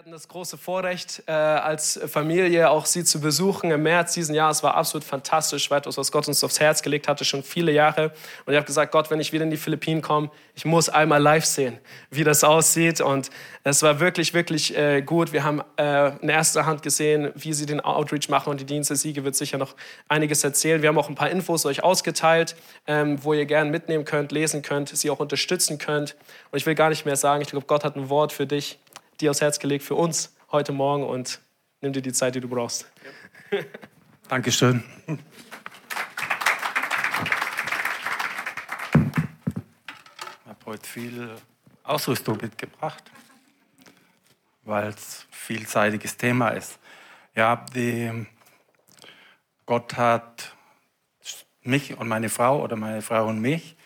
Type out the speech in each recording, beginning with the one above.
hatten das große Vorrecht, äh, als Familie auch sie zu besuchen im März diesen Jahres. war absolut fantastisch, weitaus, was Gott uns aufs Herz gelegt hatte, schon viele Jahre. Und ich habe gesagt, Gott, wenn ich wieder in die Philippinen komme, ich muss einmal live sehen, wie das aussieht. Und es war wirklich, wirklich äh, gut. Wir haben äh, in erster Hand gesehen, wie sie den Outreach machen und die Dienste. Siege wird sicher noch einiges erzählen. Wir haben auch ein paar Infos euch ausgeteilt, ähm, wo ihr gerne mitnehmen könnt, lesen könnt, sie auch unterstützen könnt. Und ich will gar nicht mehr sagen, ich glaube, Gott hat ein Wort für dich dir aufs Herz gelegt für uns heute Morgen und nimm dir die Zeit, die du brauchst. Dankeschön. Ich habe heute viel Ausrüstung mitgebracht, weil es vielseitiges Thema ist. Ja, die, Gott hat mich und meine Frau oder meine Frau und mich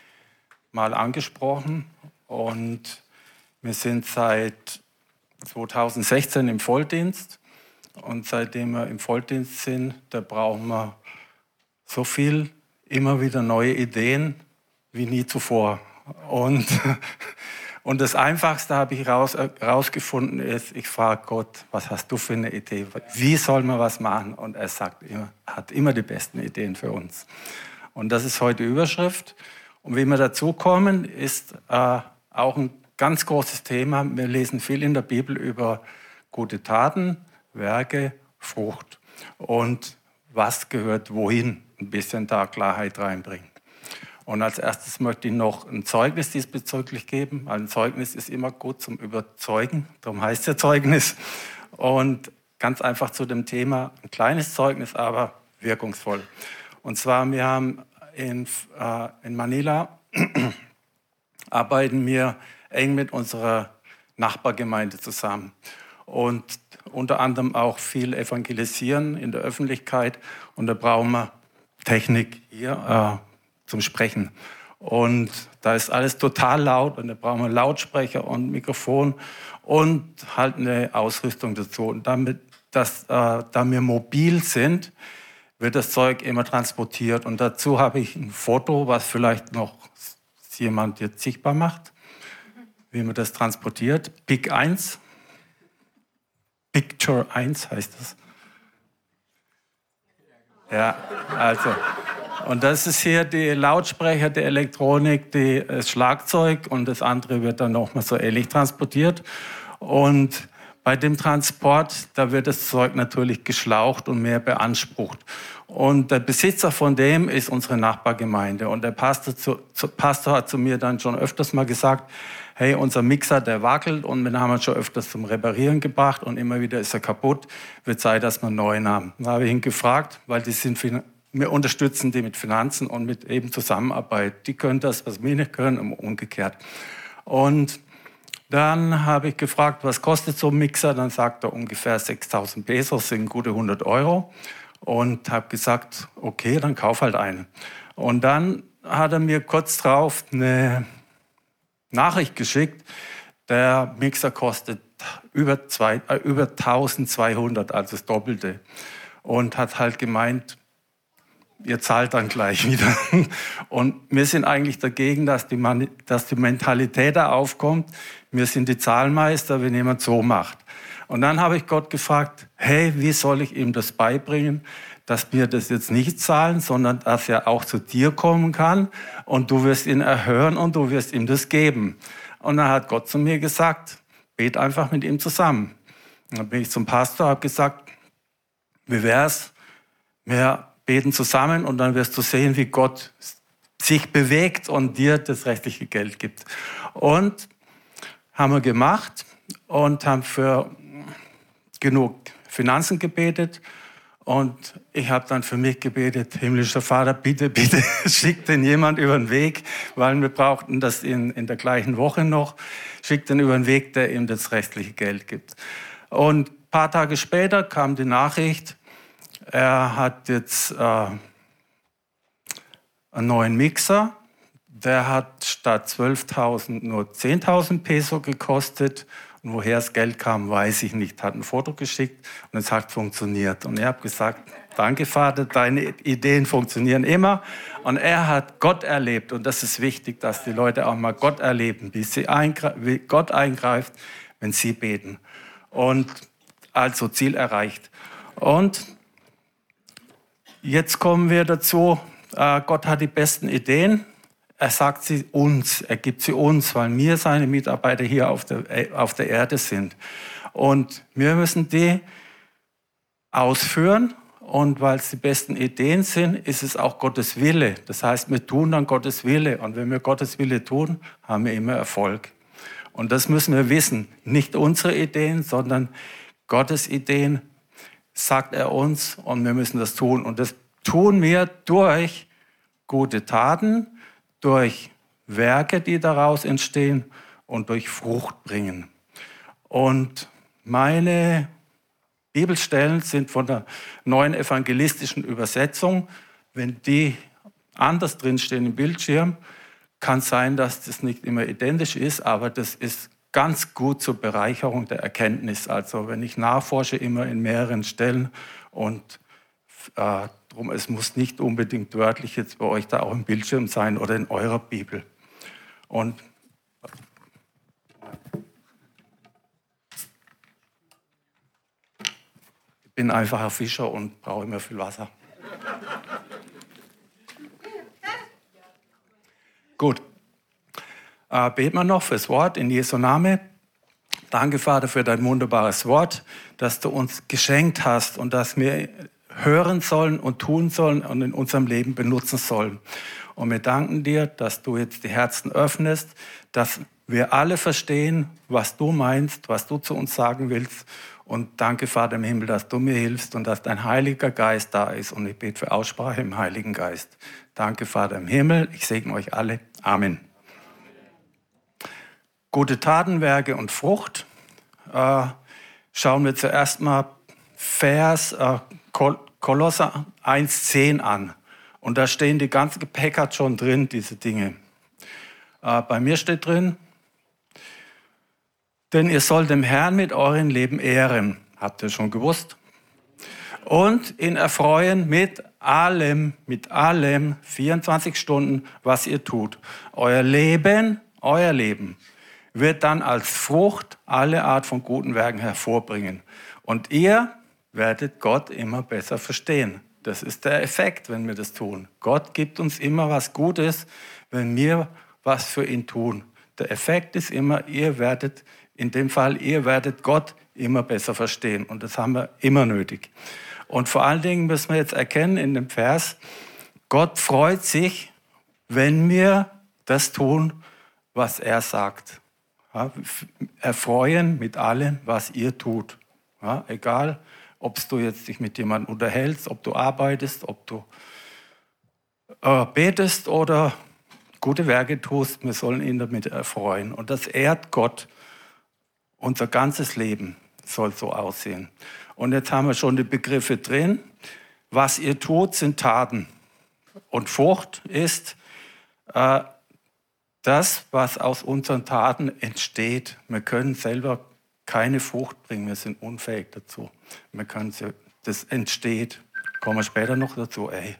mal angesprochen und wir sind seit 2016 im Volldienst. Und seitdem wir im Volldienst sind, da brauchen wir so viel, immer wieder neue Ideen wie nie zuvor. Und, und das Einfachste habe ich raus, ist, ich frage Gott, was hast du für eine Idee? Wie soll man was machen? Und er sagt immer, hat immer die besten Ideen für uns. Und das ist heute Überschrift. Und wie wir dazu kommen, ist äh, auch ein ganz großes Thema. Wir lesen viel in der Bibel über gute Taten, Werke, Frucht und was gehört wohin. Ein bisschen da Klarheit reinbringen. Und als erstes möchte ich noch ein Zeugnis diesbezüglich geben. Ein Zeugnis ist immer gut zum Überzeugen, darum heißt es Zeugnis. Und ganz einfach zu dem Thema, ein kleines Zeugnis, aber wirkungsvoll. Und zwar, wir haben in, äh, in Manila arbeiten wir eng mit unserer Nachbargemeinde zusammen und unter anderem auch viel evangelisieren in der Öffentlichkeit. Und da brauchen wir Technik hier äh, zum Sprechen. Und da ist alles total laut und da brauchen wir Lautsprecher und Mikrofon und halt eine Ausrüstung dazu. Und damit, dass, äh, da wir mobil sind, wird das Zeug immer transportiert. Und dazu habe ich ein Foto, was vielleicht noch jemand jetzt sichtbar macht wie man das transportiert. Big 1. Picture 1 heißt das. Ja, also. Und das ist hier die Lautsprecher, die Elektronik, die, das Schlagzeug und das andere wird dann nochmal so ähnlich transportiert. Und bei dem Transport, da wird das Zeug natürlich geschlaucht und mehr beansprucht. Und der Besitzer von dem ist unsere Nachbargemeinde. Und der Pastor, zu, zu, Pastor hat zu mir dann schon öfters mal gesagt, hey, unser Mixer, der wackelt und wir haben ihn schon öfters zum Reparieren gebracht und immer wieder ist er kaputt, wird Zeit, dass wir einen neuen haben. Da habe ich ihn gefragt, weil die sind, wir unterstützen die mit Finanzen und mit eben Zusammenarbeit. Die können das, was wir nicht können, und umgekehrt. Und dann habe ich gefragt, was kostet so ein Mixer? Dann sagt er ungefähr 6000 Pesos, sind gute 100 Euro. Und habe gesagt, okay, dann kauf halt einen. Und dann hat er mir kurz drauf eine Nachricht geschickt, der Mixer kostet über, zwei, äh, über 1200, also das Doppelte. Und hat halt gemeint, ihr zahlt dann gleich wieder. Und wir sind eigentlich dagegen, dass die, Man dass die Mentalität da aufkommt. Wir sind die Zahlmeister, wenn jemand so macht. Und dann habe ich Gott gefragt, hey, wie soll ich ihm das beibringen? dass wir das jetzt nicht zahlen, sondern dass er auch zu dir kommen kann und du wirst ihn erhören und du wirst ihm das geben. Und dann hat Gott zu mir gesagt, bet einfach mit ihm zusammen. Und dann bin ich zum Pastor, habe gesagt, wie wär's? Wir beten zusammen und dann wirst du sehen, wie Gott sich bewegt und dir das rechtliche Geld gibt. Und haben wir gemacht und haben für genug Finanzen gebetet und ich habe dann für mich gebetet, himmlischer Vater, bitte, bitte schick den jemand über den Weg, weil wir brauchten das in, in der gleichen Woche noch. Schick den über den Weg, der ihm das rechtliche Geld gibt. Und ein paar Tage später kam die Nachricht, er hat jetzt äh, einen neuen Mixer. Der hat statt 12.000 nur 10.000 Peso gekostet und woher das Geld kam, weiß ich nicht. Hat ein Foto geschickt und es hat funktioniert. Und er hat gesagt, danke Vater, deine Ideen funktionieren immer. Und er hat Gott erlebt. Und das ist wichtig, dass die Leute auch mal Gott erleben, wie, sie eingre wie Gott eingreift, wenn sie beten. Und also Ziel erreicht. Und jetzt kommen wir dazu, äh, Gott hat die besten Ideen. Er sagt sie uns, er gibt sie uns, weil wir seine Mitarbeiter hier auf der, äh, auf der Erde sind. Und wir müssen die ausführen. Und weil es die besten Ideen sind, ist es auch Gottes Wille. Das heißt, wir tun dann Gottes Wille. Und wenn wir Gottes Wille tun, haben wir immer Erfolg. Und das müssen wir wissen. Nicht unsere Ideen, sondern Gottes Ideen sagt er uns und wir müssen das tun. Und das tun wir durch gute Taten, durch Werke, die daraus entstehen und durch Frucht bringen. Und meine Bibelstellen sind von der neuen evangelistischen Übersetzung. Wenn die anders drinstehen im Bildschirm, kann sein, dass das nicht immer identisch ist, aber das ist ganz gut zur Bereicherung der Erkenntnis. Also wenn ich nachforsche, immer in mehreren Stellen und äh, drum, es muss nicht unbedingt wörtlich jetzt bei euch da auch im Bildschirm sein oder in eurer Bibel. Und ich bin einfacher Fischer und brauche immer viel Wasser. Gut. Äh, beten wir noch fürs Wort in Jesu Name. Danke, Vater, für dein wunderbares Wort, das du uns geschenkt hast und das wir hören sollen und tun sollen und in unserem Leben benutzen sollen. Und wir danken dir, dass du jetzt die Herzen öffnest, dass wir alle verstehen, was du meinst, was du zu uns sagen willst. Und danke, Vater im Himmel, dass du mir hilfst und dass dein Heiliger Geist da ist. Und ich bete für Aussprache im Heiligen Geist. Danke, Vater im Himmel. Ich segne euch alle. Amen. Gute Tatenwerke und Frucht. Äh, schauen wir zuerst mal Vers äh, Kol Kolosser 1,10 an. Und da stehen die ganzen gepackert schon drin, diese Dinge. Äh, bei mir steht drin, denn ihr sollt dem Herrn mit eurem Leben ehren. Habt ihr schon gewusst? Und ihn erfreuen mit allem, mit allem, 24 Stunden, was ihr tut. Euer Leben, euer Leben wird dann als Frucht alle Art von guten Werken hervorbringen. Und ihr werdet Gott immer besser verstehen. Das ist der Effekt, wenn wir das tun. Gott gibt uns immer was Gutes, wenn wir was für ihn tun. Der Effekt ist immer, ihr werdet, in dem Fall, ihr werdet Gott immer besser verstehen. Und das haben wir immer nötig. Und vor allen Dingen müssen wir jetzt erkennen in dem Vers, Gott freut sich, wenn wir das tun, was er sagt. Erfreuen mit allem, was ihr tut. Egal, ob du jetzt dich mit jemandem unterhältst, ob du arbeitest, ob du äh, betest oder gute Werke tust, wir sollen ihn damit erfreuen. Und das ehrt Gott. Unser ganzes Leben soll so aussehen. Und jetzt haben wir schon die Begriffe drin. Was ihr tut, sind Taten. Und Frucht ist äh, das, was aus unseren Taten entsteht. Wir können selber keine Frucht bringen, wir sind unfähig dazu. Wir können sie, das entsteht. Kommen wir später noch dazu. Ey.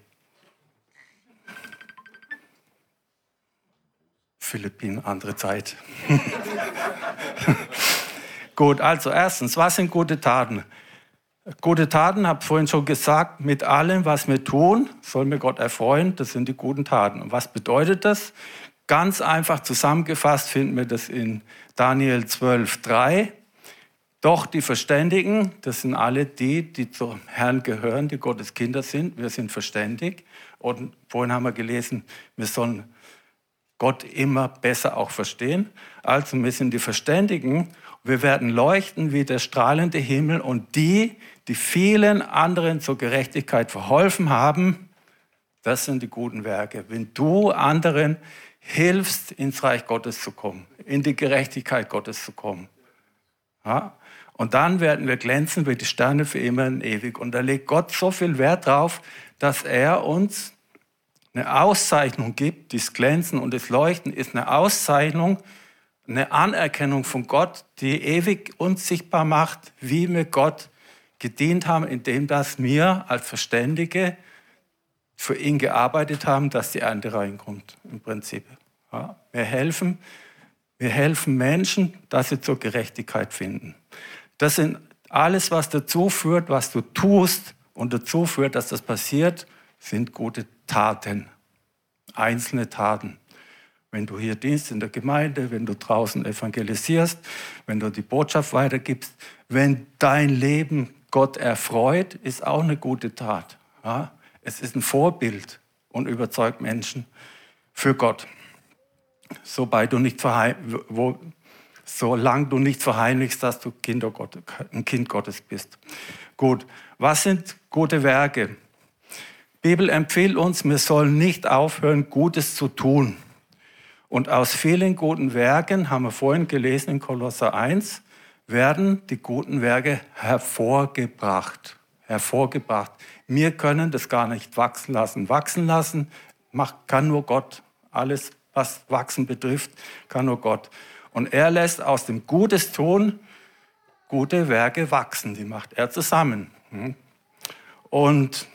Philippinen, andere Zeit. Gut, also erstens, was sind gute Taten? Gute Taten, habe vorhin schon gesagt, mit allem, was wir tun, sollen wir Gott erfreuen. Das sind die guten Taten. Und was bedeutet das? Ganz einfach zusammengefasst finden wir das in Daniel 12, 3. Doch die Verständigen, das sind alle die, die zum Herrn gehören, die Gottes Kinder sind. Wir sind verständig. Und vorhin haben wir gelesen, wir sollen Gott immer besser auch verstehen. Also wir sind die Verständigen. Wir werden leuchten wie der strahlende Himmel. Und die, die vielen anderen zur Gerechtigkeit verholfen haben, das sind die guten Werke. Wenn du anderen hilfst, ins Reich Gottes zu kommen, in die Gerechtigkeit Gottes zu kommen. Ja? Und dann werden wir glänzen wie die Sterne für immer und ewig. Und da legt Gott so viel Wert drauf, dass er uns eine Auszeichnung gibt. Das Glänzen und das Leuchten ist eine Auszeichnung, eine Anerkennung von Gott, die ewig uns sichtbar macht, wie wir Gott gedient haben, indem dass wir als Verständige für ihn gearbeitet haben, dass die Ernte reinkommt, im Prinzip. Ja, wir helfen, wir helfen Menschen, dass sie zur Gerechtigkeit finden. Das sind alles, was dazu führt, was du tust und dazu führt, dass das passiert, sind gute Taten. Einzelne Taten. Wenn du hier dienst in der Gemeinde, wenn du draußen evangelisierst, wenn du die Botschaft weitergibst, wenn dein Leben Gott erfreut, ist auch eine gute Tat. Ja? Es ist ein Vorbild und überzeugt Menschen für Gott. Sobald du nicht wo, solange du nicht verheimlichst, dass du Gott, ein Kind Gottes bist. Gut, was sind gute Werke? Die Bibel empfiehlt uns, wir sollen nicht aufhören, Gutes zu tun. Und aus vielen guten Werken, haben wir vorhin gelesen in Kolosser 1, werden die guten Werke hervorgebracht. Hervorgebracht. Wir können das gar nicht wachsen lassen. Wachsen lassen kann nur Gott. Alles, was Wachsen betrifft, kann nur Gott. Und er lässt aus dem Gutes tun gute Werke wachsen. Die macht er zusammen. Hm? Und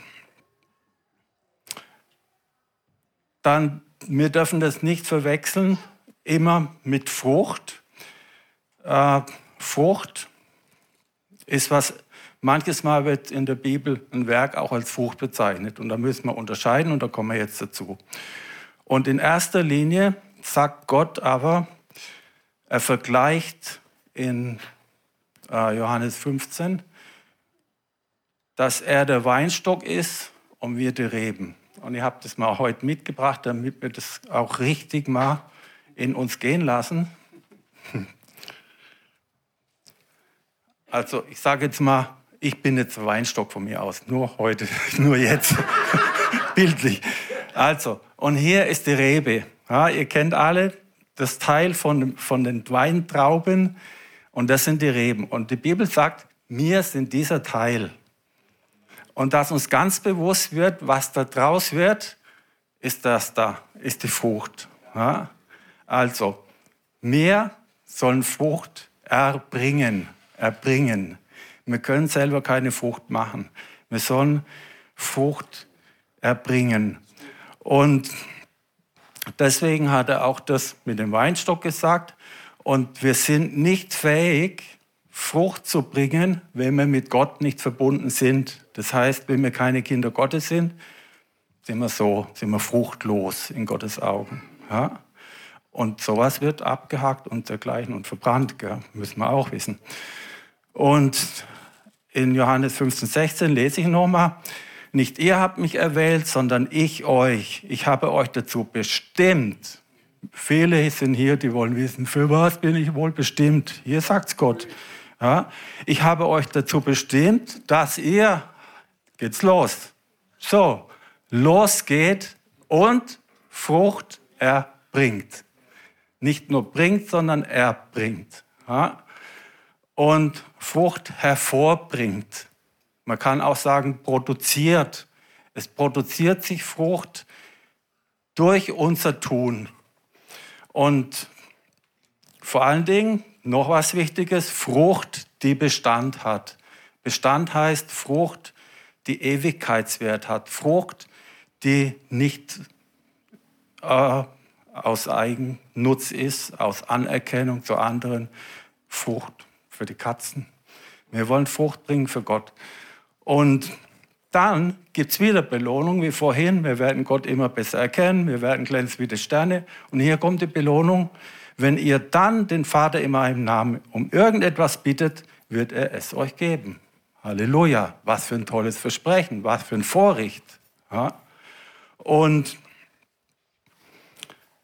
dann, wir dürfen das nicht verwechseln, immer mit Frucht. Äh, Frucht ist was, manches Mal wird in der Bibel ein Werk auch als Frucht bezeichnet. Und da müssen wir unterscheiden und da kommen wir jetzt dazu. Und in erster Linie sagt Gott aber, er vergleicht in äh, Johannes 15, dass er der Weinstock ist und wir die Reben. Und ich habe das mal heute mitgebracht, damit wir das auch richtig mal in uns gehen lassen. Also ich sage jetzt mal, ich bin jetzt Weinstock von mir aus, nur heute, nur jetzt, bildlich. Also, und hier ist die Rebe. Ja, ihr kennt alle das Teil von, von den Weintrauben und das sind die Reben. Und die Bibel sagt, wir sind dieser Teil. Und dass uns ganz bewusst wird, was da draus wird, ist das da, ist die Frucht. Ja? Also, wir sollen Frucht erbringen, erbringen. Wir können selber keine Frucht machen. Wir sollen Frucht erbringen. Und Deswegen hat er auch das mit dem Weinstock gesagt. Und wir sind nicht fähig, Frucht zu bringen, wenn wir mit Gott nicht verbunden sind. Das heißt, wenn wir keine Kinder Gottes sind, sind wir so, sind wir fruchtlos in Gottes Augen. Ja? Und sowas wird abgehackt und dergleichen und verbrannt, gell? müssen wir auch wissen. Und in Johannes 15, 16 lese ich nochmal, nicht ihr habt mich erwählt, sondern ich euch. Ich habe euch dazu bestimmt. Viele sind hier, die wollen wissen, für was bin ich wohl bestimmt? Hier sagt's Gott. Ja, ich habe euch dazu bestimmt, dass ihr, geht's los. So, los geht und Frucht erbringt. Nicht nur bringt, sondern erbringt. Ja, und Frucht hervorbringt. Man kann auch sagen, produziert. Es produziert sich Frucht durch unser Tun. Und vor allen Dingen noch was Wichtiges, Frucht, die Bestand hat. Bestand heißt Frucht, die Ewigkeitswert hat. Frucht, die nicht äh, aus Eigennutz ist, aus Anerkennung zu anderen. Frucht für die Katzen. Wir wollen Frucht bringen für Gott. Und dann gibt es wieder Belohnung wie vorhin. Wir werden Gott immer besser erkennen. Wir werden glänzen wie die Sterne. Und hier kommt die Belohnung. Wenn ihr dann den Vater in meinem Namen um irgendetwas bittet, wird er es euch geben. Halleluja. Was für ein tolles Versprechen. Was für ein Vorrecht. Ja. Und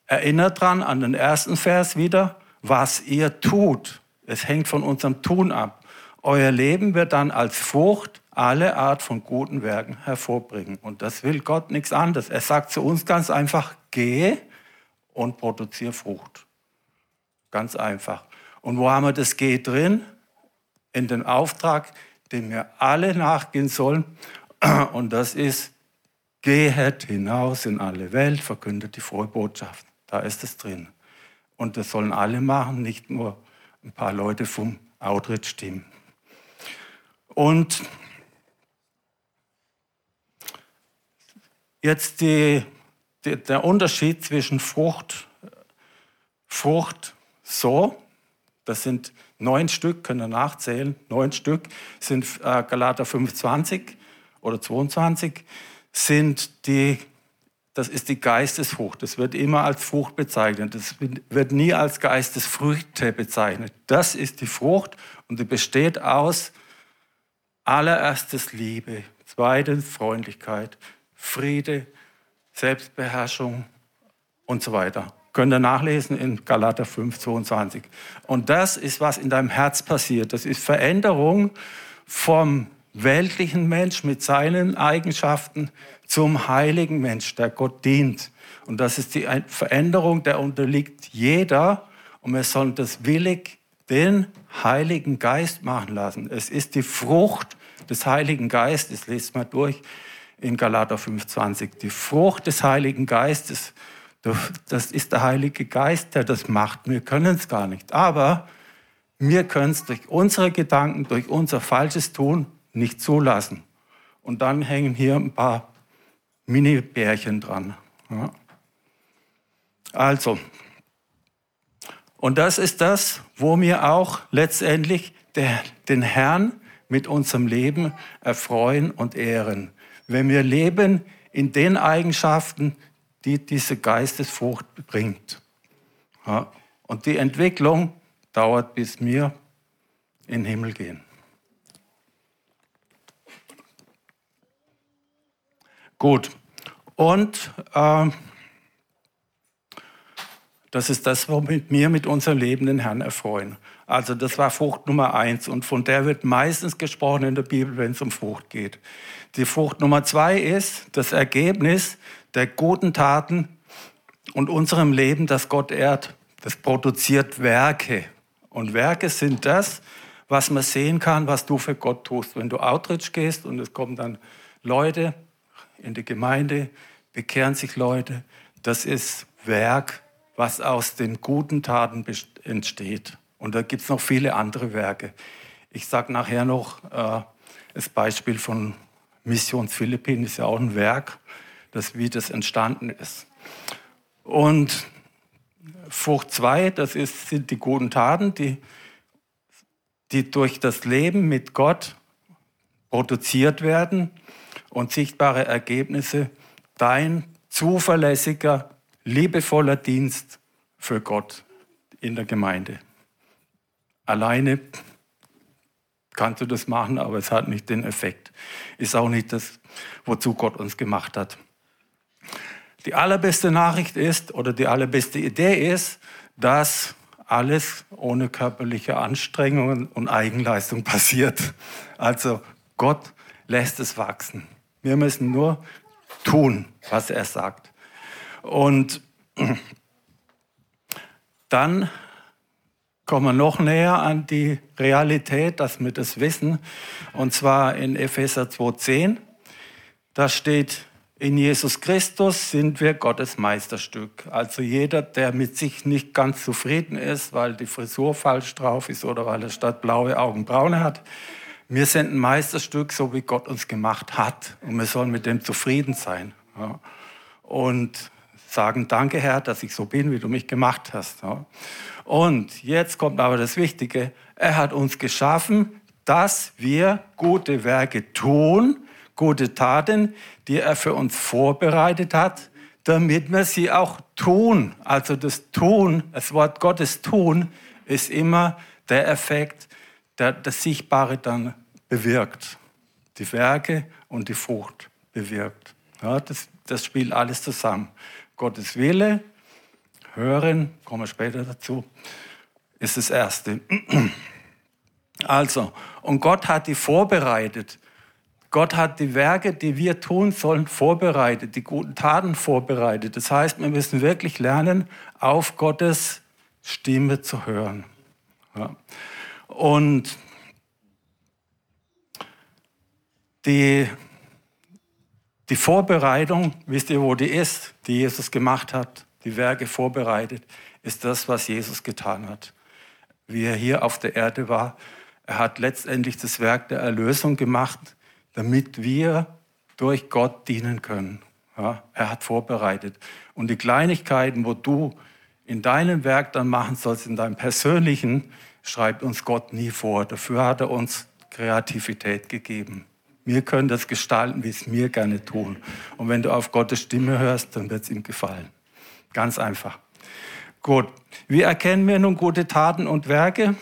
erinnert dran an den ersten Vers wieder, was ihr tut. Es hängt von unserem Tun ab. Euer Leben wird dann als Frucht alle Art von guten Werken hervorbringen. Und das will Gott nichts anderes. Er sagt zu uns ganz einfach, geh und produziere Frucht. Ganz einfach. Und wo haben wir das Geh drin? In den Auftrag, den wir alle nachgehen sollen. Und das ist, gehet hinaus in alle Welt, verkündet die frohe Botschaft. Da ist es drin. Und das sollen alle machen, nicht nur ein paar Leute vom Outreach-Team. Und Jetzt die, die, der Unterschied zwischen Frucht, Frucht so, das sind neun Stück, könnt ihr nachzählen, neun Stück sind äh, Galater 25 oder 22, sind die, das ist die Geistesfrucht. Das wird immer als Frucht bezeichnet. Das wird nie als Geistesfrüchte bezeichnet. Das ist die Frucht und die besteht aus allererstes Liebe, zweitens Freundlichkeit, Friede, Selbstbeherrschung und so weiter. Könnt ihr nachlesen in Galater 5, 22. Und das ist, was in deinem Herz passiert. Das ist Veränderung vom weltlichen Mensch mit seinen Eigenschaften zum heiligen Mensch, der Gott dient. Und das ist die Veränderung, der unterliegt jeder. Und wir sollen das willig den Heiligen Geist machen lassen. Es ist die Frucht des Heiligen Geistes. Lest mal durch in Galater 5,20. Die Frucht des Heiligen Geistes das ist der Heilige Geist, der das macht. Wir können es gar nicht. Aber wir können es durch unsere Gedanken, durch unser falsches Tun nicht zulassen. Und dann hängen hier ein paar Mini-Bärchen dran. Ja. Also, und das ist das, wo wir auch letztendlich der, den Herrn mit unserem Leben erfreuen und ehren. Wenn wir leben in den Eigenschaften, die diese Geistesfrucht bringt. Ja, und die Entwicklung dauert, bis wir in den Himmel gehen. Gut, und äh, das ist das, womit wir mit unserem Leben den Herrn erfreuen. Also das war Frucht Nummer eins und von der wird meistens gesprochen in der Bibel, wenn es um Frucht geht. Die Frucht Nummer zwei ist das Ergebnis der guten Taten und unserem Leben, das Gott ehrt. Das produziert Werke. Und Werke sind das, was man sehen kann, was du für Gott tust. Wenn du Outreach gehst und es kommen dann Leute in die Gemeinde, bekehren sich Leute, das ist Werk, was aus den guten Taten entsteht. Und da gibt es noch viele andere Werke. Ich sage nachher noch äh, das Beispiel von Mission Philippinen, ist ja auch ein Werk, das, wie das entstanden ist. Und Frucht 2, das ist, sind die guten Taten, die, die durch das Leben mit Gott produziert werden und sichtbare Ergebnisse, dein zuverlässiger, liebevoller Dienst für Gott in der Gemeinde. Alleine kannst du das machen, aber es hat nicht den Effekt. Ist auch nicht das, wozu Gott uns gemacht hat. Die allerbeste Nachricht ist oder die allerbeste Idee ist, dass alles ohne körperliche Anstrengungen und Eigenleistung passiert. Also Gott lässt es wachsen. Wir müssen nur tun, was er sagt. Und dann kommen wir noch näher an die Realität, dass wir das wissen. Und zwar in Epheser 2.10. Da steht, in Jesus Christus sind wir Gottes Meisterstück. Also jeder, der mit sich nicht ganz zufrieden ist, weil die Frisur falsch drauf ist oder weil er statt blaue Augen braune hat. Wir sind ein Meisterstück, so wie Gott uns gemacht hat. Und wir sollen mit dem zufrieden sein. Und sagen, danke Herr, dass ich so bin, wie du mich gemacht hast. Und jetzt kommt aber das Wichtige. Er hat uns geschaffen, dass wir gute Werke tun, gute Taten, die er für uns vorbereitet hat, damit wir sie auch tun. Also das Tun, das Wort Gottes tun, ist immer der Effekt, der das Sichtbare dann bewirkt. Die Werke und die Frucht bewirkt. Ja, das, das spielt alles zusammen. Gottes Wille, hören, kommen wir später dazu, ist das Erste. Also, und Gott hat die vorbereitet. Gott hat die Werke, die wir tun sollen, vorbereitet, die guten Taten vorbereitet. Das heißt, wir müssen wirklich lernen, auf Gottes Stimme zu hören. Ja. Und die, die Vorbereitung, wisst ihr, wo die ist, die Jesus gemacht hat, die Werke vorbereitet, ist das, was Jesus getan hat. Wie er hier auf der Erde war, er hat letztendlich das Werk der Erlösung gemacht damit wir durch Gott dienen können. Ja, er hat vorbereitet. Und die Kleinigkeiten, wo du in deinem Werk dann machen sollst, in deinem persönlichen, schreibt uns Gott nie vor. Dafür hat er uns Kreativität gegeben. Wir können das gestalten, wie es mir gerne tun. Und wenn du auf Gottes Stimme hörst, dann wird es ihm gefallen. Ganz einfach. Gut. Wie erkennen wir nun gute Taten und Werke?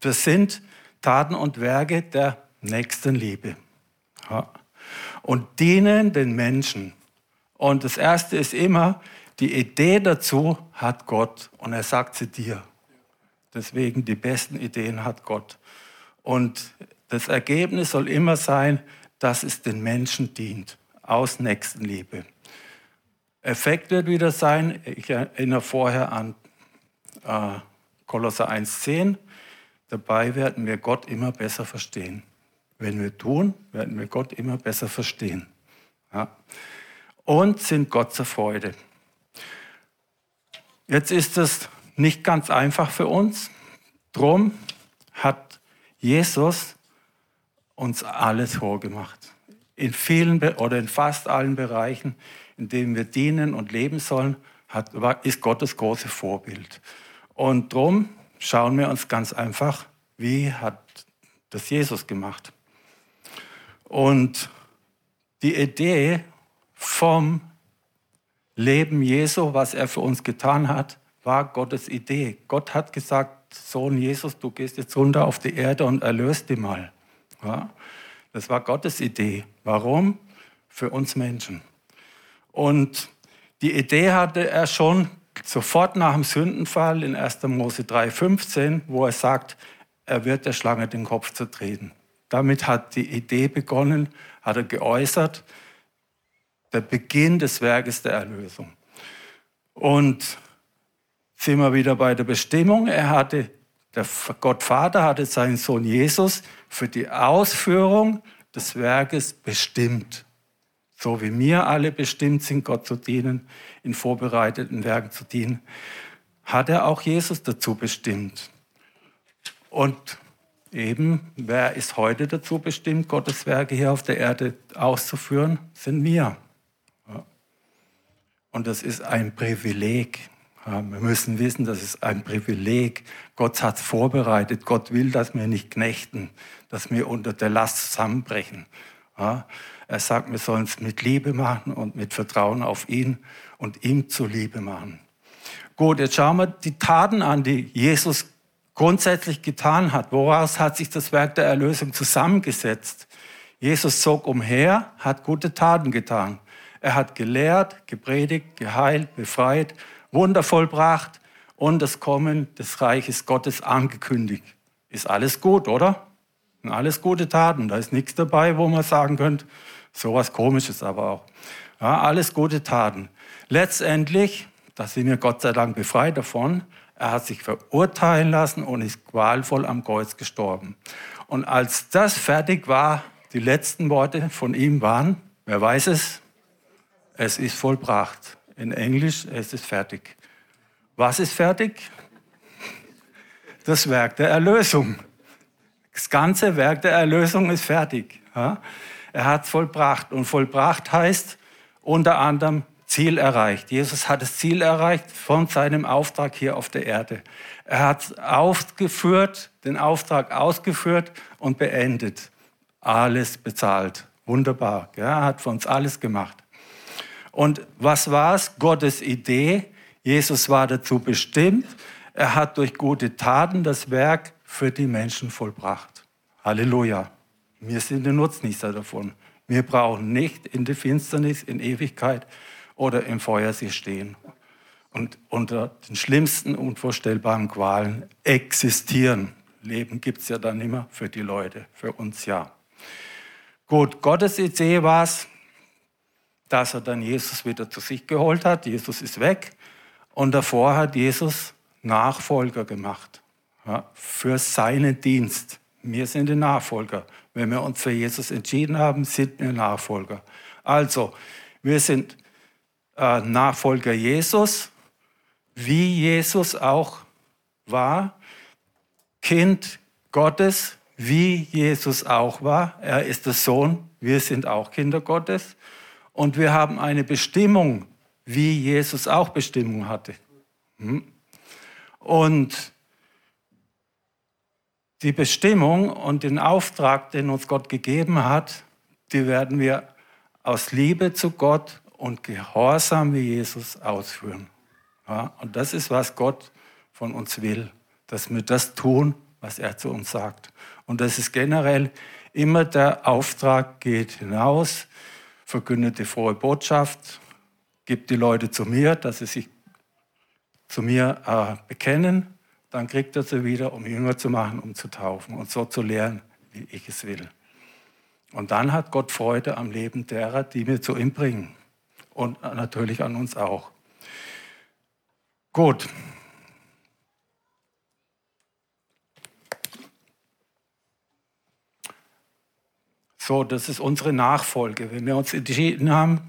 Das sind Taten und Werke der Nächstenliebe. Ja. Und dienen den Menschen. Und das erste ist immer, die Idee dazu hat Gott und er sagt sie dir. Deswegen die besten Ideen hat Gott. Und das Ergebnis soll immer sein, dass es den Menschen dient, aus Nächstenliebe. Effekt wird wieder sein, ich erinnere vorher an äh, Kolosser 1,10, dabei werden wir Gott immer besser verstehen. Wenn wir tun, werden wir Gott immer besser verstehen. Ja. Und sind Gott zur Freude. Jetzt ist es nicht ganz einfach für uns. Drum hat Jesus uns alles vorgemacht. In vielen oder in fast allen Bereichen, in denen wir dienen und leben sollen, hat, ist Gottes große Vorbild. Und drum schauen wir uns ganz einfach, wie hat das Jesus gemacht. Und die Idee vom Leben Jesu, was er für uns getan hat, war Gottes Idee. Gott hat gesagt, Sohn Jesus, du gehst jetzt runter auf die Erde und erlöst die mal. Ja, das war Gottes Idee. Warum? Für uns Menschen. Und die Idee hatte er schon sofort nach dem Sündenfall in 1. Mose 3,15, wo er sagt, er wird der Schlange den Kopf zertreten. Damit hat die Idee begonnen, hat er geäußert der Beginn des Werkes der Erlösung. Und sind wir wieder bei der Bestimmung. Er hatte, der Gottvater hatte seinen Sohn Jesus für die Ausführung des Werkes bestimmt. So wie wir alle bestimmt sind, Gott zu dienen, in vorbereiteten Werken zu dienen, hat er auch Jesus dazu bestimmt. Und eben, wer ist heute dazu bestimmt, Gottes Werke hier auf der Erde auszuführen, sind wir. Und das ist ein Privileg. Wir müssen wissen, das ist ein Privileg. Gott hat es vorbereitet. Gott will, dass wir nicht knechten, dass wir unter der Last zusammenbrechen. Er sagt, wir sollen es mit Liebe machen und mit Vertrauen auf ihn und ihm zu Liebe machen. Gut, jetzt schauen wir die Taten an, die Jesus grundsätzlich getan hat. Woraus hat sich das Werk der Erlösung zusammengesetzt? Jesus zog umher, hat gute Taten getan. Er hat gelehrt, gepredigt, geheilt, befreit, Wunder vollbracht und das Kommen des Reiches Gottes angekündigt. Ist alles gut, oder? Und alles gute Taten. Da ist nichts dabei, wo man sagen könnte, sowas komisches aber auch. Ja, alles gute Taten. Letztendlich, da sind wir Gott sei Dank befreit davon, er hat sich verurteilen lassen und ist qualvoll am Kreuz gestorben. Und als das fertig war, die letzten Worte von ihm waren, wer weiß es, es ist vollbracht. In Englisch, es ist fertig. Was ist fertig? Das Werk der Erlösung. Das ganze Werk der Erlösung ist fertig. Er hat es vollbracht. Und vollbracht heißt unter anderem Ziel erreicht. Jesus hat das Ziel erreicht von seinem Auftrag hier auf der Erde. Er hat aufgeführt, den Auftrag ausgeführt und beendet. Alles bezahlt. Wunderbar. Er hat für uns alles gemacht. Und was war es? Gottes Idee. Jesus war dazu bestimmt. Er hat durch gute Taten das Werk für die Menschen vollbracht. Halleluja. Wir sind der Nutznießer davon. Wir brauchen nicht in der Finsternis, in Ewigkeit oder im Feuer sie stehen und unter den schlimmsten unvorstellbaren Qualen existieren. Leben gibt es ja dann immer für die Leute, für uns ja. Gut, Gottes Idee war es, dass er dann Jesus wieder zu sich geholt hat. Jesus ist weg. Und davor hat Jesus Nachfolger gemacht ja, für seinen Dienst. Wir sind die Nachfolger. Wenn wir uns für Jesus entschieden haben, sind wir Nachfolger. Also, wir sind äh, Nachfolger Jesus, wie Jesus auch war, Kind Gottes, wie Jesus auch war. Er ist der Sohn, wir sind auch Kinder Gottes. Und wir haben eine Bestimmung, wie Jesus auch Bestimmung hatte. Hm? Und die Bestimmung und den Auftrag, den uns Gott gegeben hat, die werden wir aus Liebe zu Gott und Gehorsam wie Jesus ausführen. Ja, und das ist, was Gott von uns will, dass wir das tun, was er zu uns sagt. Und das ist generell immer der Auftrag, geht hinaus, verkündet die frohe Botschaft, gibt die Leute zu mir, dass sie sich zu mir äh, bekennen, dann kriegt er sie wieder, um Jünger zu machen, um zu taufen und so zu lehren, wie ich es will. Und dann hat Gott Freude am Leben derer, die wir zu ihm bringen. Und natürlich an uns auch. Gut. So, das ist unsere Nachfolge. Wenn wir uns entschieden haben,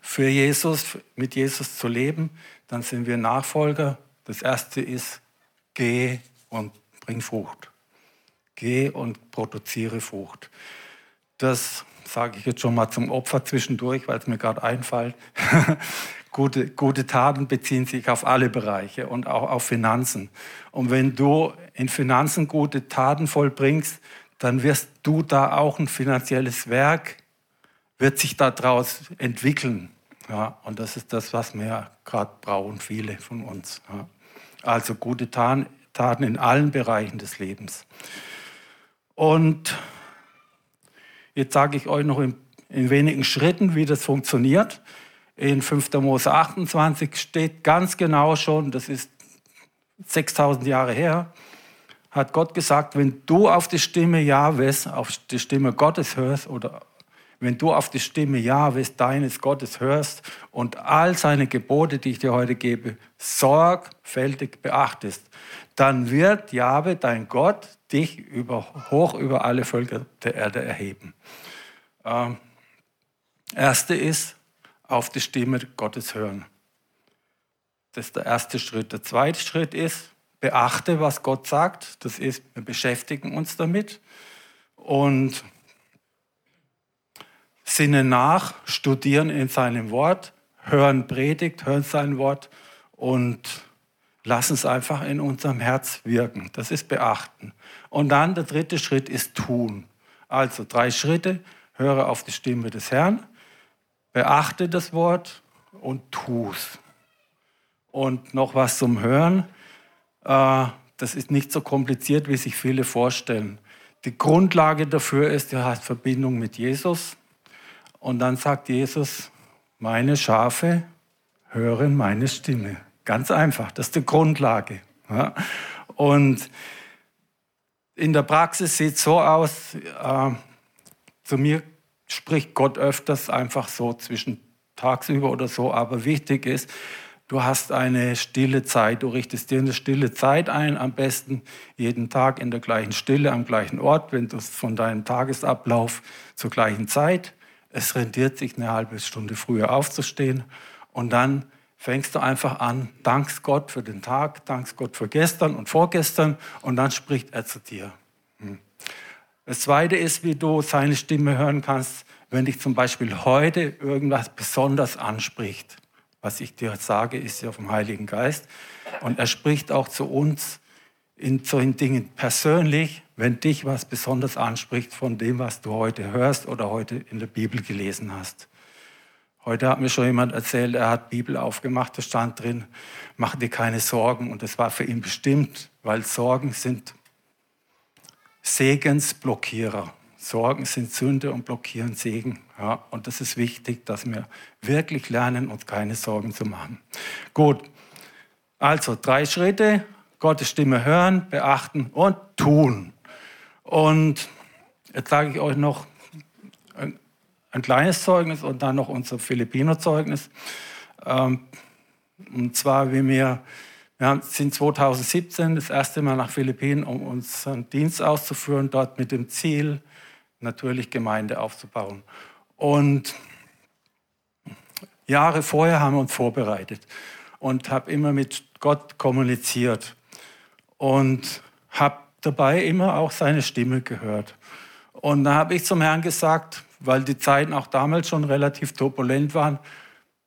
für Jesus, mit Jesus zu leben, dann sind wir Nachfolger. Das erste ist, geh und bring Frucht. Geh und produziere Frucht. Das sage ich jetzt schon mal zum Opfer zwischendurch, weil es mir gerade einfällt. gute, gute Taten beziehen sich auf alle Bereiche und auch auf Finanzen. Und wenn du in Finanzen gute Taten vollbringst, dann wirst du da auch ein finanzielles Werk, wird sich daraus entwickeln. Ja, und das ist das, was wir gerade brauchen, viele von uns. Ja. Also gute Taten in allen Bereichen des Lebens. Und Jetzt sage ich euch noch in, in wenigen Schritten, wie das funktioniert. In 5. Mose 28 steht ganz genau schon, das ist 6000 Jahre her, hat Gott gesagt, wenn du auf die Stimme Jahwes, auf die Stimme Gottes hörst oder wenn du auf die Stimme Jahwes deines Gottes hörst und all seine Gebote, die ich dir heute gebe, sorgfältig beachtest, dann wird Jahwe, dein Gott, dich über, hoch über alle Völker der Erde erheben. Ähm, erste ist, auf die Stimme Gottes hören. Das ist der erste Schritt. Der zweite Schritt ist, beachte, was Gott sagt. Das ist, wir beschäftigen uns damit und sinnen nach, studieren in seinem Wort, hören Predigt, hören sein Wort und lassen es einfach in unserem Herz wirken. Das ist beachten. Und dann der dritte Schritt ist tun. Also drei Schritte. Höre auf die Stimme des Herrn, beachte das Wort und tu's. Und noch was zum Hören. Äh, das ist nicht so kompliziert, wie sich viele vorstellen. Die Grundlage dafür ist, er hat Verbindung mit Jesus. Und dann sagt Jesus, meine Schafe hören meine Stimme. Ganz einfach, das ist die Grundlage. Und in der Praxis sieht es so aus, äh, zu mir spricht Gott öfters einfach so zwischen tagsüber oder so, aber wichtig ist, du hast eine stille Zeit, du richtest dir eine stille Zeit ein, am besten jeden Tag in der gleichen Stille, am gleichen Ort, wenn du es von deinem Tagesablauf zur gleichen Zeit. Es rendiert sich eine halbe Stunde früher aufzustehen und dann fängst du einfach an, dankst Gott für den Tag, dankst Gott für gestern und vorgestern und dann spricht er zu dir. Hm. Das Zweite ist, wie du seine Stimme hören kannst, wenn dich zum Beispiel heute irgendwas besonders anspricht. Was ich dir sage, ist ja vom Heiligen Geist. Und er spricht auch zu uns in solchen Dingen persönlich, wenn dich was besonders anspricht von dem, was du heute hörst oder heute in der Bibel gelesen hast. Heute hat mir schon jemand erzählt, er hat Bibel aufgemacht, da stand drin, mach dir keine Sorgen. Und das war für ihn bestimmt, weil Sorgen sind Segensblockierer. Sorgen sind Sünde und blockieren Segen. Ja, und das ist wichtig, dass wir wirklich lernen, uns keine Sorgen zu machen. Gut, also drei Schritte. Gottes Stimme hören, beachten und tun. Und jetzt sage ich euch noch ein kleines Zeugnis und dann noch unser Filipino-Zeugnis. Ähm, und zwar, wie wir, wir sind 2017 das erste Mal nach Philippinen, um unseren Dienst auszuführen, dort mit dem Ziel, natürlich Gemeinde aufzubauen. Und Jahre vorher haben wir uns vorbereitet und habe immer mit Gott kommuniziert und habe dabei immer auch seine Stimme gehört. Und da habe ich zum Herrn gesagt, weil die Zeiten auch damals schon relativ turbulent waren.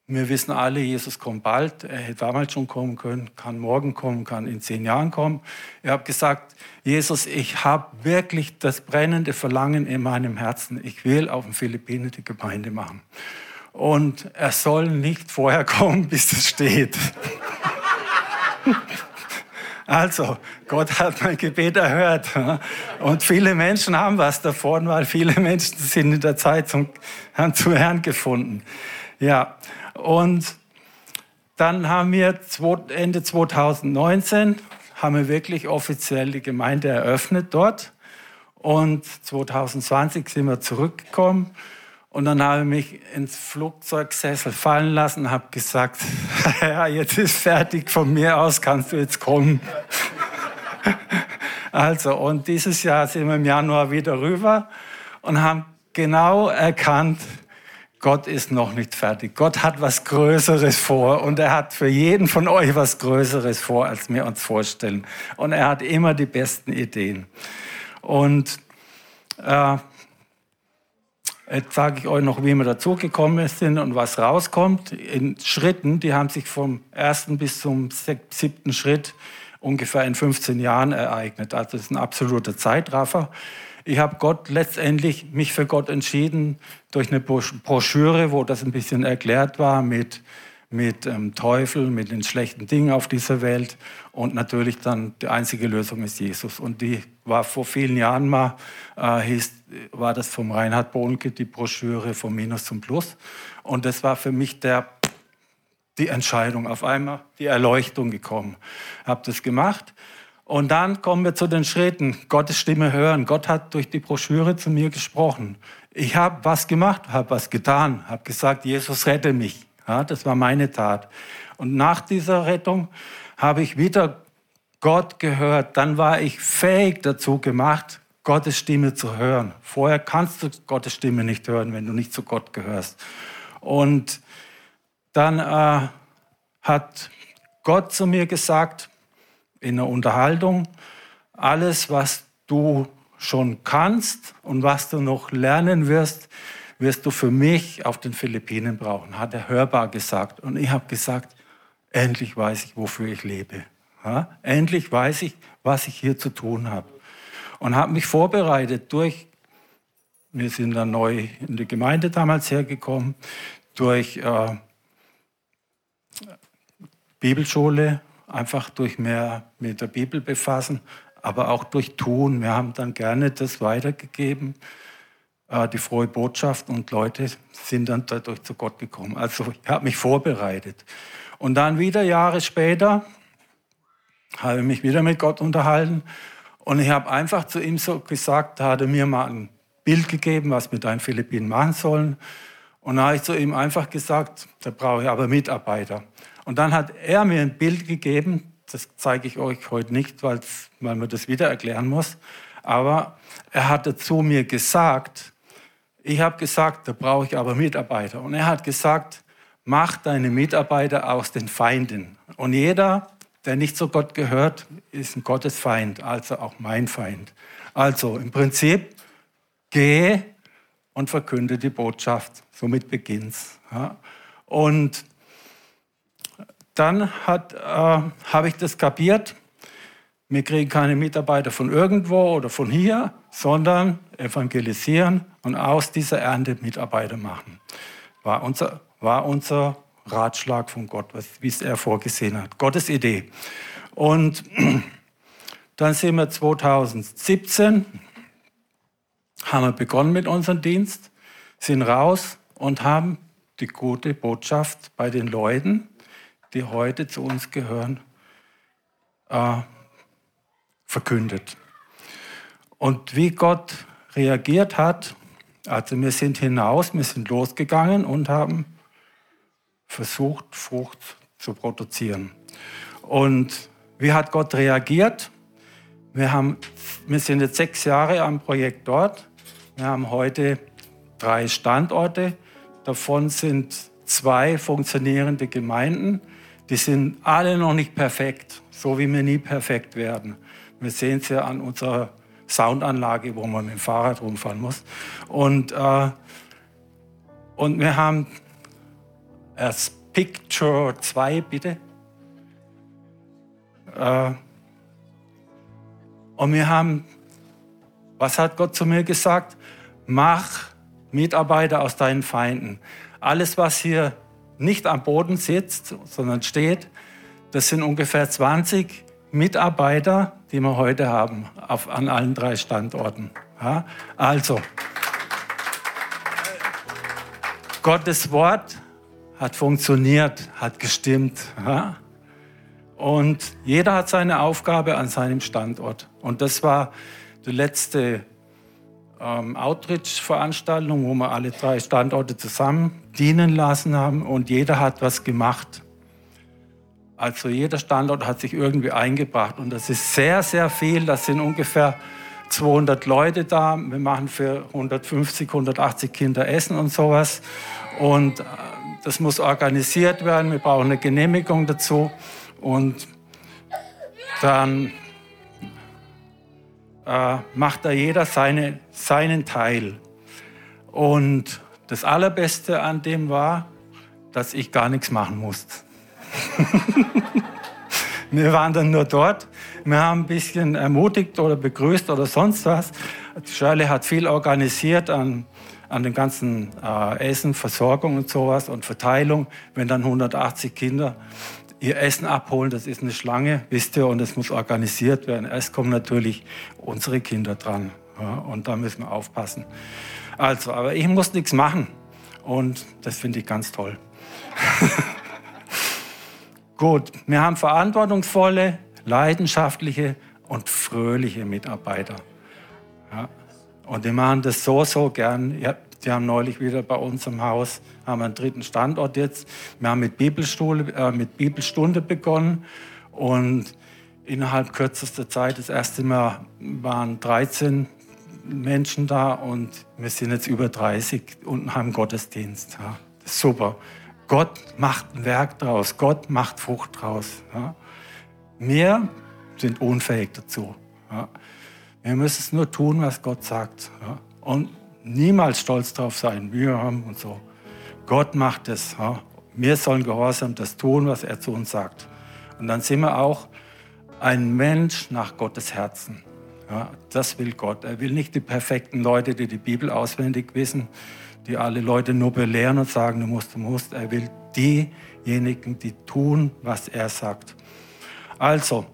Wir wissen alle, Jesus kommt bald. Er hätte damals schon kommen können, kann morgen kommen, kann in zehn Jahren kommen. Ich habe gesagt, Jesus, ich habe wirklich das brennende Verlangen in meinem Herzen. Ich will auf den Philippinen die Gemeinde machen. Und er soll nicht vorher kommen, bis es steht. Also, Gott hat mein Gebet erhört. Und viele Menschen haben was davon, weil viele Menschen sind in der Zeit zum, haben zu Herrn gefunden. Ja, und dann haben wir Ende 2019 haben wir wirklich offiziell die Gemeinde eröffnet dort. Und 2020 sind wir zurückgekommen. Und dann habe ich mich ins Flugzeugsessel fallen lassen und habe gesagt, ja, jetzt ist fertig, von mir aus kannst du jetzt kommen. also, und dieses Jahr sind wir im Januar wieder rüber und haben genau erkannt, Gott ist noch nicht fertig. Gott hat was Größeres vor und er hat für jeden von euch was Größeres vor, als wir uns vorstellen. Und er hat immer die besten Ideen. Und äh, jetzt sage ich euch noch, wie wir dazugekommen sind und was rauskommt. In Schritten, die haben sich vom ersten bis zum siebten Schritt ungefähr in 15 Jahren ereignet. Also das ist ein absoluter Zeitraffer. Ich habe Gott letztendlich mich für Gott entschieden durch eine Broschüre, wo das ein bisschen erklärt war mit mit ähm, Teufel, mit den schlechten Dingen auf dieser Welt und natürlich dann die einzige Lösung ist Jesus. Und die war vor vielen Jahren mal, äh, hieß, war das vom Reinhard Bohnke, die Broschüre vom Minus zum Plus. Und das war für mich der, die Entscheidung, auf einmal die Erleuchtung gekommen. Habe das gemacht und dann kommen wir zu den Schritten. Gottes Stimme hören. Gott hat durch die Broschüre zu mir gesprochen. Ich habe was gemacht, habe was getan, habe gesagt, Jesus rette mich. Ja, das war meine Tat. Und nach dieser Rettung habe ich wieder Gott gehört. Dann war ich fähig dazu gemacht, Gottes Stimme zu hören. Vorher kannst du Gottes Stimme nicht hören, wenn du nicht zu Gott gehörst. Und dann äh, hat Gott zu mir gesagt, in der Unterhaltung, alles, was du schon kannst und was du noch lernen wirst, wirst du für mich auf den Philippinen brauchen, hat er hörbar gesagt. Und ich habe gesagt, endlich weiß ich, wofür ich lebe. Ja? Endlich weiß ich, was ich hier zu tun habe. Und habe mich vorbereitet durch, wir sind dann neu in die Gemeinde damals hergekommen, durch äh, Bibelschule, einfach durch mehr mit der Bibel befassen, aber auch durch Tun. Wir haben dann gerne das weitergegeben, äh, die frohe Botschaft und Leute sind dann dadurch zu Gott gekommen. Also ich habe mich vorbereitet. Und dann wieder Jahre später habe ich mich wieder mit Gott unterhalten und ich habe einfach zu ihm so gesagt, da hat er mir mal ein Bild gegeben, was wir da in Philippinen machen sollen. Und da habe ich zu ihm einfach gesagt, da brauche ich aber Mitarbeiter. Und dann hat er mir ein Bild gegeben, das zeige ich euch heute nicht, weil man das wieder erklären muss. Aber er hatte zu mir gesagt, ich habe gesagt, da brauche ich aber Mitarbeiter. Und er hat gesagt, mach deine Mitarbeiter aus den Feinden. Und jeder, der nicht zu Gott gehört, ist ein Gottesfeind, also auch mein Feind. Also im Prinzip, geh und verkünde die Botschaft. Somit beginnt's. Ja. Und dann äh, habe ich das kapiert. Wir kriegen keine Mitarbeiter von irgendwo oder von hier, sondern evangelisieren und aus dieser Ernte Mitarbeiter machen. War unser, war unser Ratschlag von Gott, wie es er vorgesehen hat. Gottes Idee. Und dann sind wir 2017, haben wir begonnen mit unserem Dienst, sind raus und haben die gute Botschaft bei den Leuten die heute zu uns gehören, äh, verkündet. Und wie Gott reagiert hat, also wir sind hinaus, wir sind losgegangen und haben versucht, Frucht zu produzieren. Und wie hat Gott reagiert? Wir, haben, wir sind jetzt sechs Jahre am Projekt dort. Wir haben heute drei Standorte. Davon sind zwei funktionierende Gemeinden. Die sind alle noch nicht perfekt, so wie wir nie perfekt werden. Wir sehen es ja an unserer Soundanlage, wo man mit dem Fahrrad rumfahren muss. Und, äh, und wir haben As Picture 2, bitte. Äh, und wir haben, was hat Gott zu mir gesagt? Mach Mitarbeiter aus deinen Feinden. Alles, was hier nicht am Boden sitzt, sondern steht, das sind ungefähr 20 Mitarbeiter, die wir heute haben auf, an allen drei Standorten. Ja? Also, Gottes Wort hat funktioniert, hat gestimmt. Ja? Und jeder hat seine Aufgabe an seinem Standort. Und das war die letzte ähm, Outreach-Veranstaltung, wo wir alle drei Standorte zusammen dienen lassen haben und jeder hat was gemacht. Also jeder Standort hat sich irgendwie eingebracht und das ist sehr, sehr viel. Das sind ungefähr 200 Leute da. Wir machen für 150, 180 Kinder Essen und sowas. Und äh, das muss organisiert werden. Wir brauchen eine Genehmigung dazu. Und dann äh, macht da jeder seine, seinen Teil. Und das Allerbeste an dem war, dass ich gar nichts machen musste. wir waren dann nur dort. Wir haben ein bisschen ermutigt oder begrüßt oder sonst was. Shirley hat viel organisiert an, an dem ganzen äh, Essen, Versorgung und sowas und Verteilung. Wenn dann 180 Kinder ihr Essen abholen, das ist eine Schlange, wisst ihr, und es muss organisiert werden. Erst kommen natürlich unsere Kinder dran. Ja, und da müssen wir aufpassen. Also, aber ich muss nichts machen. Und das finde ich ganz toll. Gut, wir haben verantwortungsvolle, leidenschaftliche und fröhliche Mitarbeiter. Ja, und die machen das so, so gern. Ja, die haben neulich wieder bei uns im Haus, haben einen dritten Standort jetzt. Wir haben mit, Bibelstunde, äh, mit Bibelstunde begonnen und innerhalb kürzester Zeit, das erste Mal waren 13 Menschen da und wir sind jetzt über 30 und haben Gottesdienst. Ja, super. Gott macht ein Werk draus, Gott macht Frucht draus. Ja. Wir sind unfähig dazu. Ja. Wir müssen es nur tun, was Gott sagt. Und niemals stolz darauf sein, wir haben und so. Gott macht es. Ja. Wir sollen gehorsam das tun, was er zu uns sagt. Und dann sind wir auch ein Mensch nach Gottes Herzen. Ja, das will Gott. Er will nicht die perfekten Leute, die die Bibel auswendig wissen, die alle Leute nur belehren und sagen, du musst, du musst. Er will diejenigen, die tun, was er sagt. Also,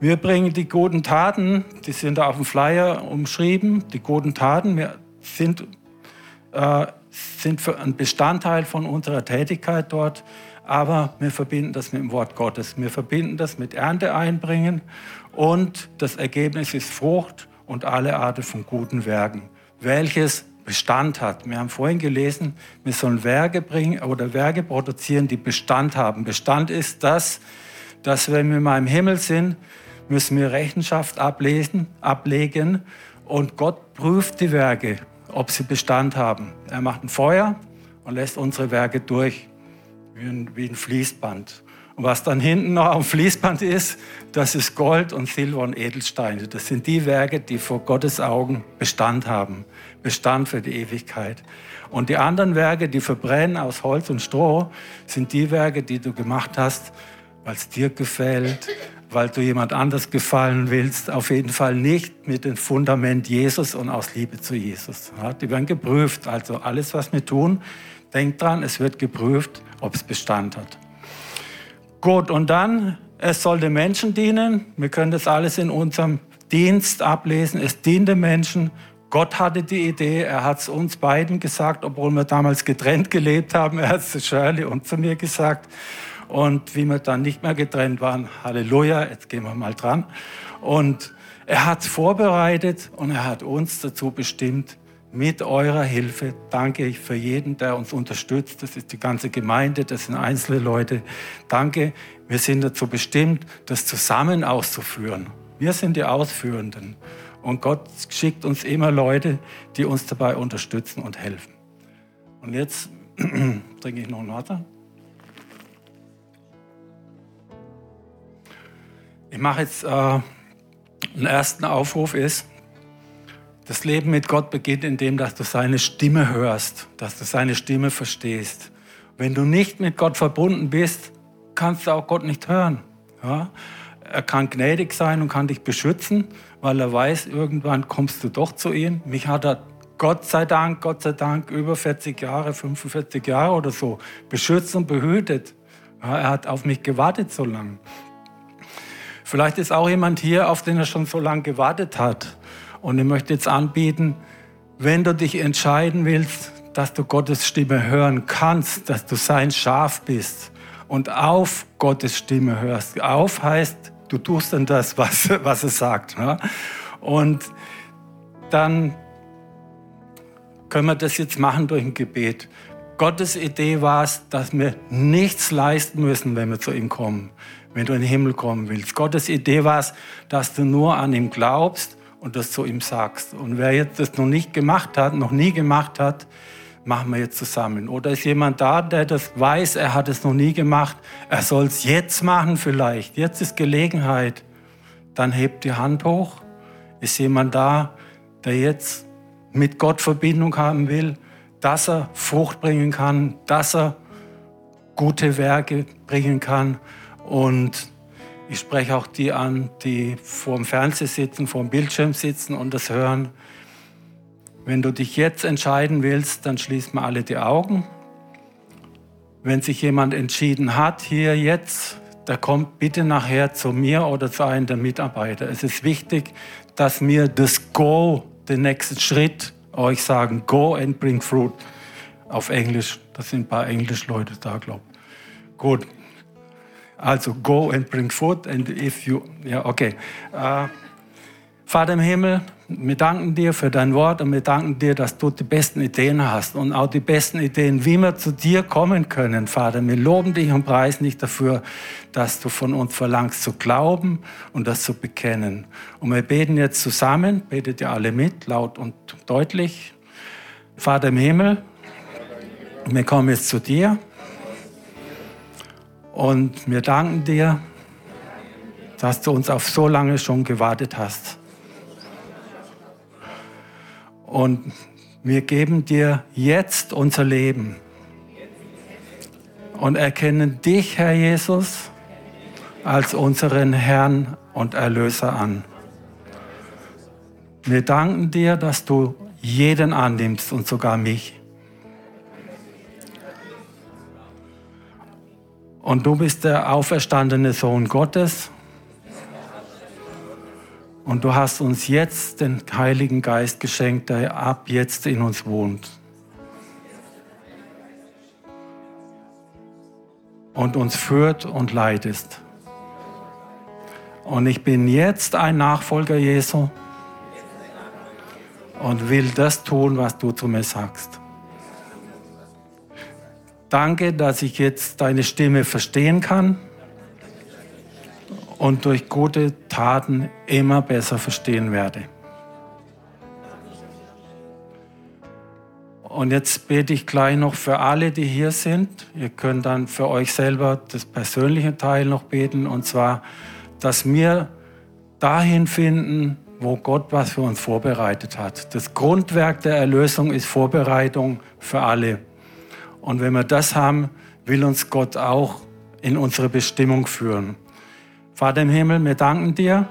wir bringen die guten Taten, die sind auf dem Flyer umschrieben, die guten Taten wir sind, äh, sind ein Bestandteil von unserer Tätigkeit dort, aber wir verbinden das mit dem Wort Gottes. Wir verbinden das mit Ernte einbringen und das Ergebnis ist Frucht und alle Arten von guten Werken, welches Bestand hat. Wir haben vorhin gelesen, wir sollen Werke bringen oder Werke produzieren, die Bestand haben. Bestand ist das, dass wenn wir mal im Himmel sind, müssen wir Rechenschaft ablesen, ablegen und Gott prüft die Werke, ob sie Bestand haben. Er macht ein Feuer und lässt unsere Werke durch, wie ein, wie ein Fließband. Und was dann hinten noch am Fließband ist, das ist Gold und Silber und Edelsteine. Das sind die Werke, die vor Gottes Augen Bestand haben. Bestand für die Ewigkeit. Und die anderen Werke, die verbrennen aus Holz und Stroh, sind die Werke, die du gemacht hast, weil es dir gefällt, weil du jemand anders gefallen willst. Auf jeden Fall nicht mit dem Fundament Jesus und aus Liebe zu Jesus. Ja, die werden geprüft. Also alles, was wir tun, denkt dran, es wird geprüft, ob es Bestand hat. Gut, und dann, es soll den Menschen dienen. Wir können das alles in unserem Dienst ablesen. Es dient den Menschen. Gott hatte die Idee, er hat es uns beiden gesagt, obwohl wir damals getrennt gelebt haben. Er hat es zu Shirley und zu mir gesagt. Und wie wir dann nicht mehr getrennt waren, Halleluja, jetzt gehen wir mal dran. Und er hat vorbereitet und er hat uns dazu bestimmt, mit eurer Hilfe danke ich für jeden, der uns unterstützt. Das ist die ganze Gemeinde, das sind einzelne Leute. Danke, wir sind dazu bestimmt, das zusammen auszuführen. Wir sind die Ausführenden. Und Gott schickt uns immer Leute, die uns dabei unterstützen und helfen. Und jetzt trinke ich noch ein Wasser. Ich mache jetzt äh, einen ersten Aufruf ist, das Leben mit Gott beginnt indem, dass du seine Stimme hörst, dass du seine Stimme verstehst. Wenn du nicht mit Gott verbunden bist, kannst du auch Gott nicht hören. Ja? Er kann gnädig sein und kann dich beschützen, weil er weiß, irgendwann kommst du doch zu ihm. Mich hat er Gott sei Dank, Gott sei Dank über 40 Jahre, 45 Jahre oder so beschützt und behütet. Ja, er hat auf mich gewartet so lange. Vielleicht ist auch jemand hier, auf den er schon so lange gewartet hat. Und ich möchte jetzt anbieten, wenn du dich entscheiden willst, dass du Gottes Stimme hören kannst, dass du sein Schaf bist und auf Gottes Stimme hörst. Auf heißt, du tust dann das, was, was er sagt. Ne? Und dann können wir das jetzt machen durch ein Gebet. Gottes Idee war es, dass wir nichts leisten müssen, wenn wir zu ihm kommen, wenn du in den Himmel kommen willst. Gottes Idee war es, dass du nur an ihm glaubst und das zu ihm sagst. Und wer jetzt das noch nicht gemacht hat, noch nie gemacht hat, machen wir jetzt zusammen. Oder ist jemand da, der das weiß, er hat es noch nie gemacht, er soll es jetzt machen vielleicht. Jetzt ist Gelegenheit. Dann hebt die Hand hoch. Ist jemand da, der jetzt mit Gott Verbindung haben will, dass er Frucht bringen kann, dass er gute Werke bringen kann. Und ich spreche auch die an, die vor dem Fernseher sitzen, vor dem Bildschirm sitzen und das hören. Wenn du dich jetzt entscheiden willst, dann schließ mal alle die Augen. Wenn sich jemand entschieden hat, hier jetzt, der kommt bitte nachher zu mir oder zu einem der Mitarbeiter. Es ist wichtig, dass wir das Go, den nächsten Schritt, euch sagen, Go and bring fruit. Auf Englisch, das sind ein paar Englischleute da, glaube ich. Gut. Also, go and bring fruit. And if you, ja, okay. Uh, Vater im Himmel, wir danken dir für dein Wort und wir danken dir, dass du die besten Ideen hast und auch die besten Ideen, wie wir zu dir kommen können, Vater. Wir loben dich und preisen dich dafür, dass du von uns verlangst zu glauben und das zu bekennen. Und wir beten jetzt zusammen, betet ihr alle mit, laut und deutlich. Vater im Himmel, wir kommen jetzt zu dir und wir danken dir, dass du uns auf so lange schon gewartet hast. Und wir geben dir jetzt unser Leben und erkennen dich, Herr Jesus, als unseren Herrn und Erlöser an. Wir danken dir, dass du jeden annimmst und sogar mich. Und du bist der auferstandene Sohn Gottes und du hast uns jetzt den Heiligen Geist geschenkt, der ab jetzt in uns wohnt. Und uns führt und leitest. Und ich bin jetzt ein Nachfolger Jesu und will das tun, was du zu mir sagst. Danke, dass ich jetzt deine Stimme verstehen kann und durch gute Taten immer besser verstehen werde. Und jetzt bete ich gleich noch für alle, die hier sind. Ihr könnt dann für euch selber das persönliche Teil noch beten. Und zwar, dass wir dahin finden, wo Gott was für uns vorbereitet hat. Das Grundwerk der Erlösung ist Vorbereitung für alle. Und wenn wir das haben, will uns Gott auch in unsere Bestimmung führen. Vater im Himmel, wir danken dir,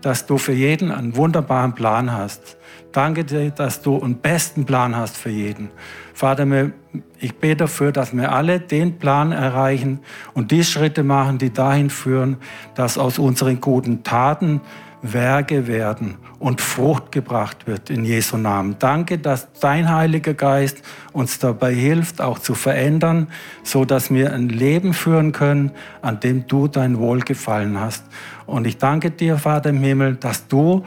dass du für jeden einen wunderbaren Plan hast. Danke dir, dass du einen besten Plan hast für jeden. Vater, ich bete dafür, dass wir alle den Plan erreichen und die Schritte machen, die dahin führen, dass aus unseren guten Taten Werke werden und Frucht gebracht wird in Jesu Namen. Danke, dass dein Heiliger Geist uns dabei hilft, auch zu verändern, so dass wir ein Leben führen können, an dem du dein Wohlgefallen hast. Und ich danke dir, Vater im Himmel, dass du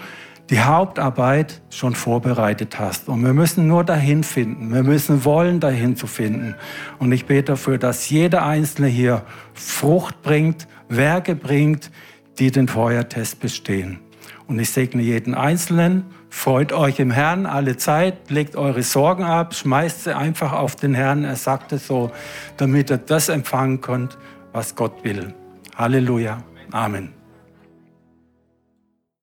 die Hauptarbeit schon vorbereitet hast. Und wir müssen nur dahin finden. Wir müssen wollen, dahin zu finden. Und ich bete dafür, dass jeder Einzelne hier Frucht bringt, Werke bringt, die den Feuertest bestehen. Und ich segne jeden Einzelnen. Freut euch im Herrn alle Zeit, legt eure Sorgen ab, schmeißt sie einfach auf den Herrn. Er sagt es so, damit ihr das empfangen könnt, was Gott will. Halleluja. Amen.